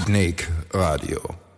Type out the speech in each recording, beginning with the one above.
Beatnik Radio.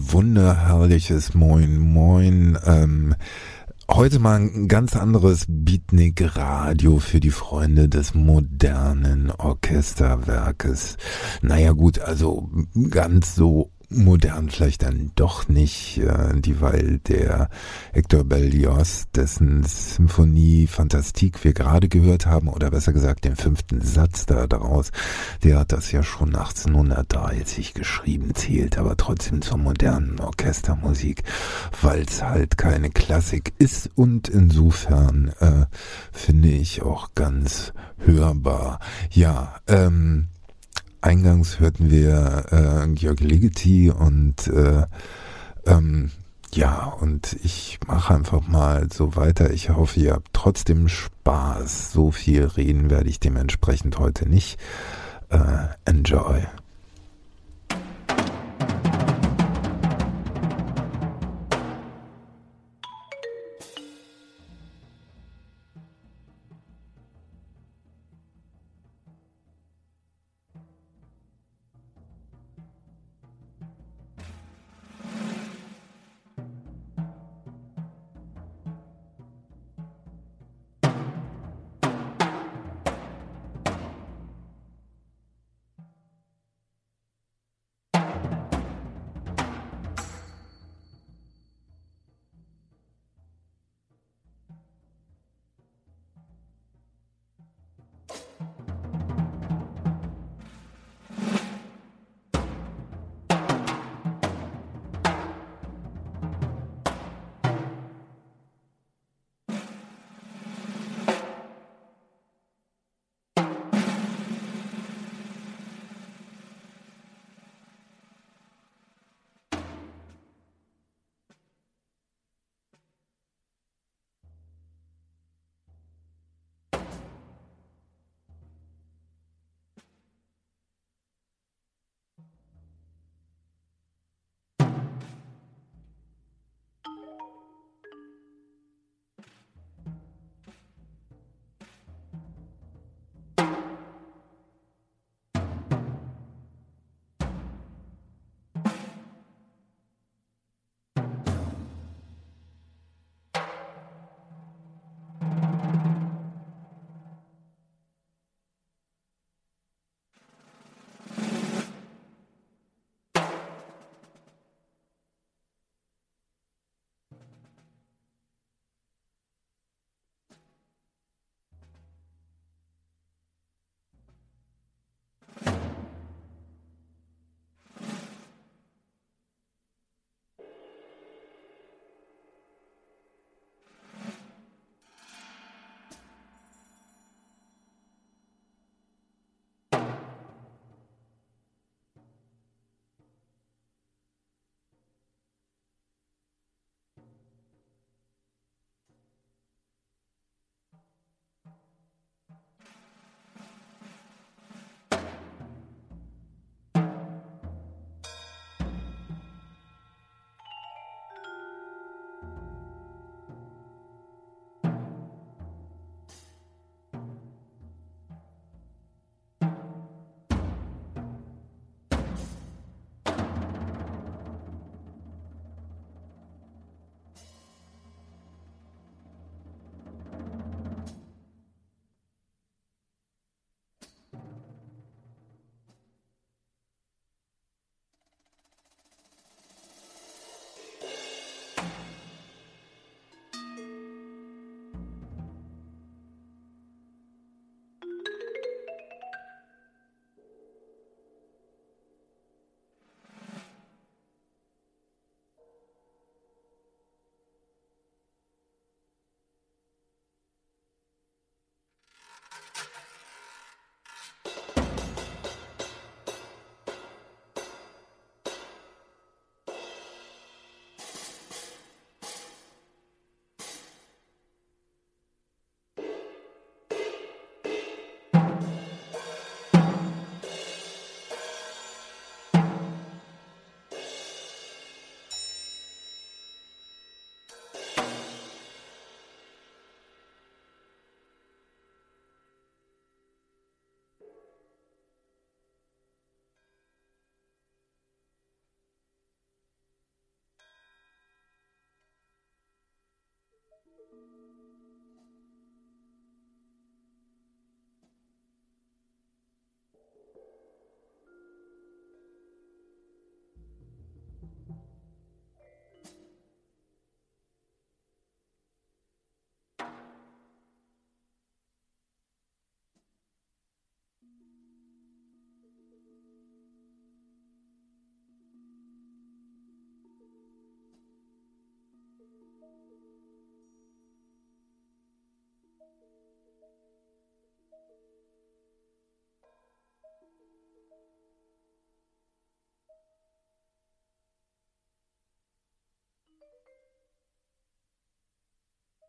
Wunderherrliches Moin Moin. Ähm, heute mal ein ganz anderes Beatnik Radio für die Freunde des modernen Orchesterwerkes. Naja gut, also ganz so modern vielleicht dann doch nicht, äh, die, weil der Hector Berlioz, dessen Symphonie Fantastik wir gerade gehört haben, oder besser gesagt den fünften Satz da daraus, der hat das ja schon 1830 geschrieben, zählt aber trotzdem zur modernen Orchestermusik, weil es halt keine Klassik ist und insofern äh, finde ich auch ganz hörbar. Ja, ähm, Eingangs hörten wir äh, Georg Ligeti und äh, ähm, ja, und ich mache einfach mal so weiter. Ich hoffe, ihr habt trotzdem Spaß. So viel reden werde ich dementsprechend heute nicht. Äh, enjoy.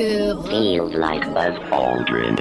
Feels like Buzz Aldrin.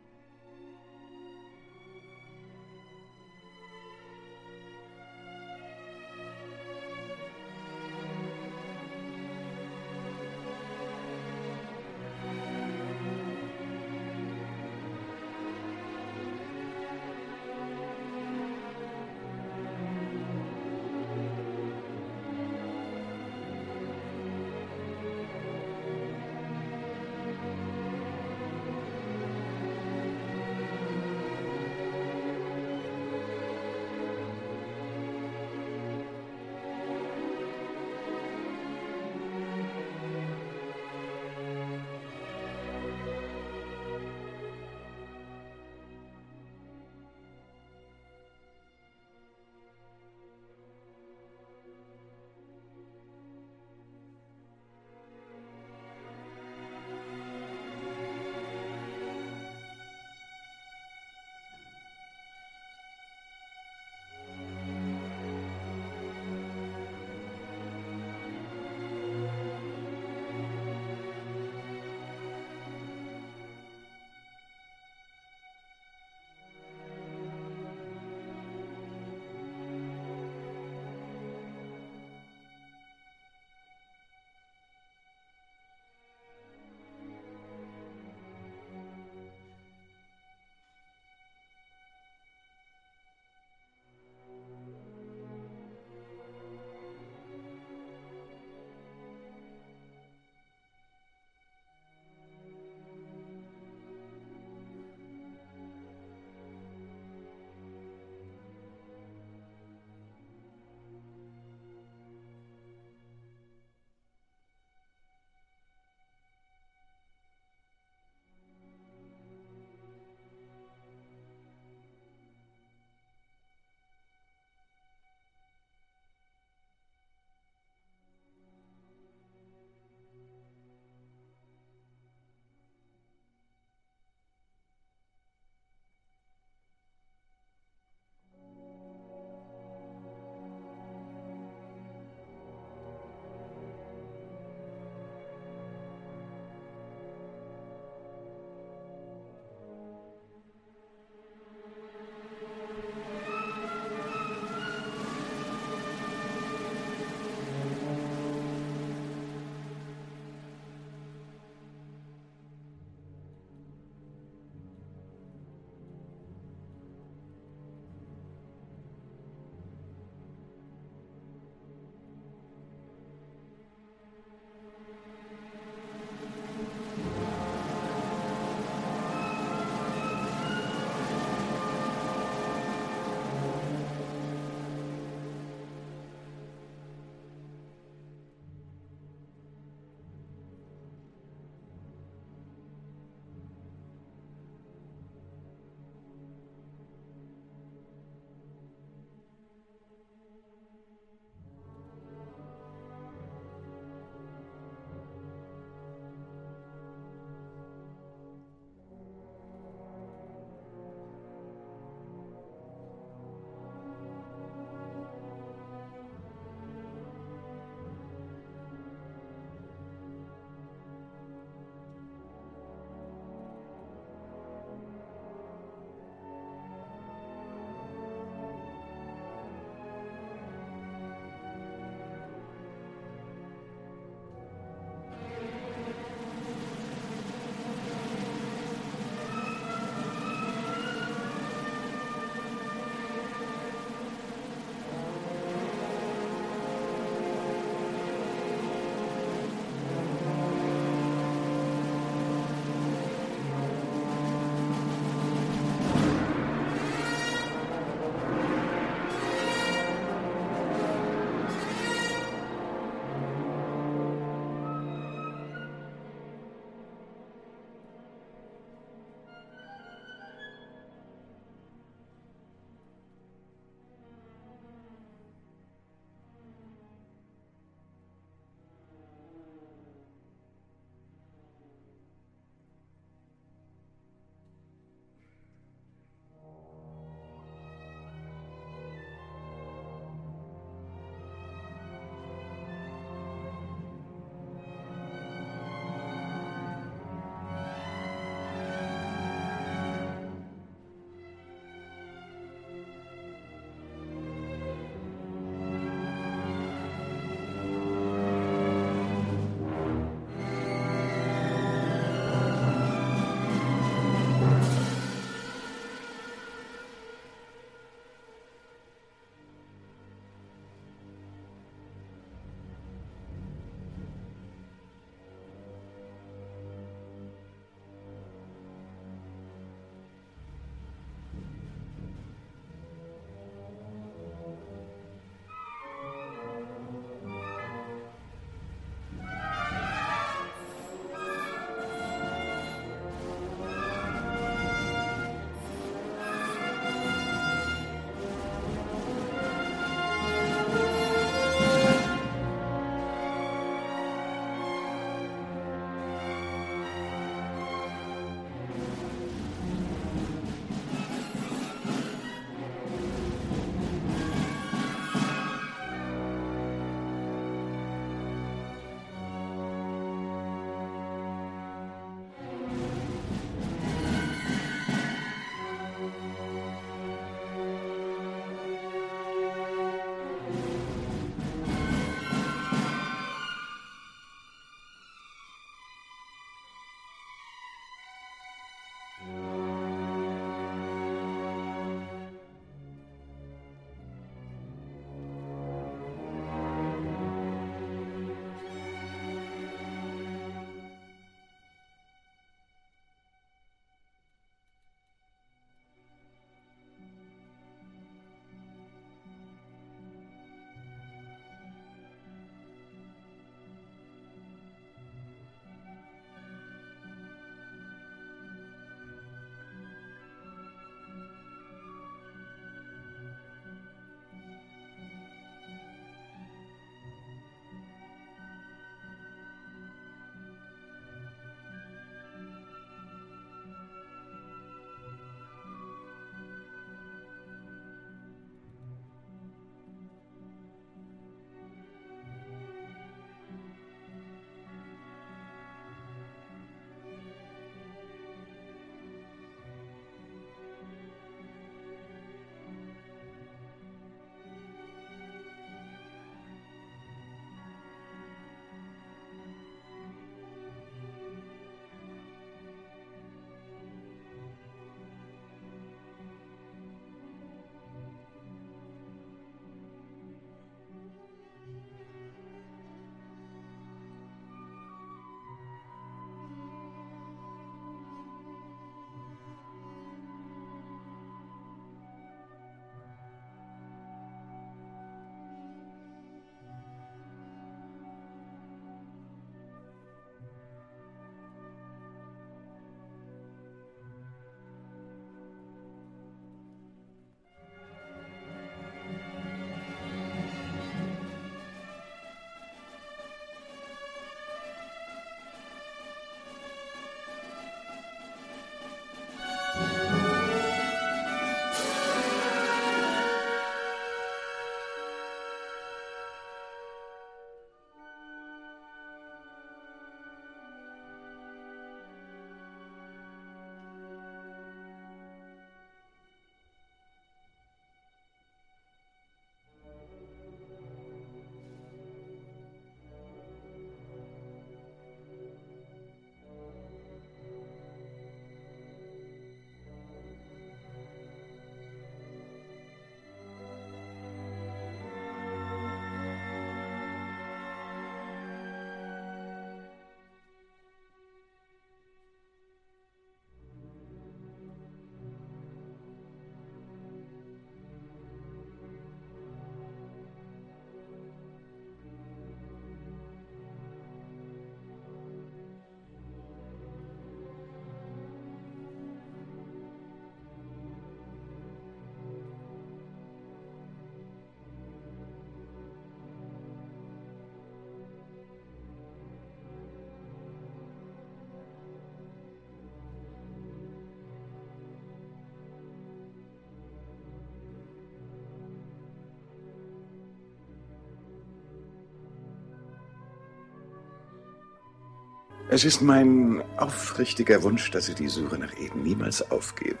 Es ist mein aufrichtiger Wunsch, dass Sie die Suche nach Eden niemals aufgeben.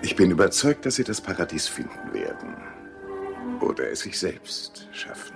Ich bin überzeugt, dass Sie das Paradies finden werden. Oder es sich selbst schaffen.